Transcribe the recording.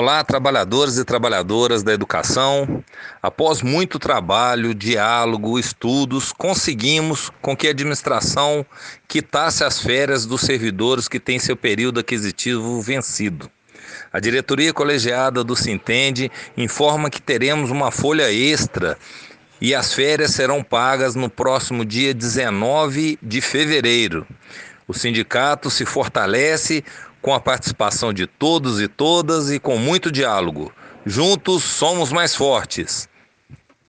Olá, trabalhadores e trabalhadoras da educação. Após muito trabalho, diálogo, estudos, conseguimos com que a administração quitasse as férias dos servidores que têm seu período aquisitivo vencido. A diretoria colegiada do Sintende informa que teremos uma folha extra e as férias serão pagas no próximo dia 19 de fevereiro. O sindicato se fortalece com a participação de todos e todas e com muito diálogo. Juntos somos mais fortes.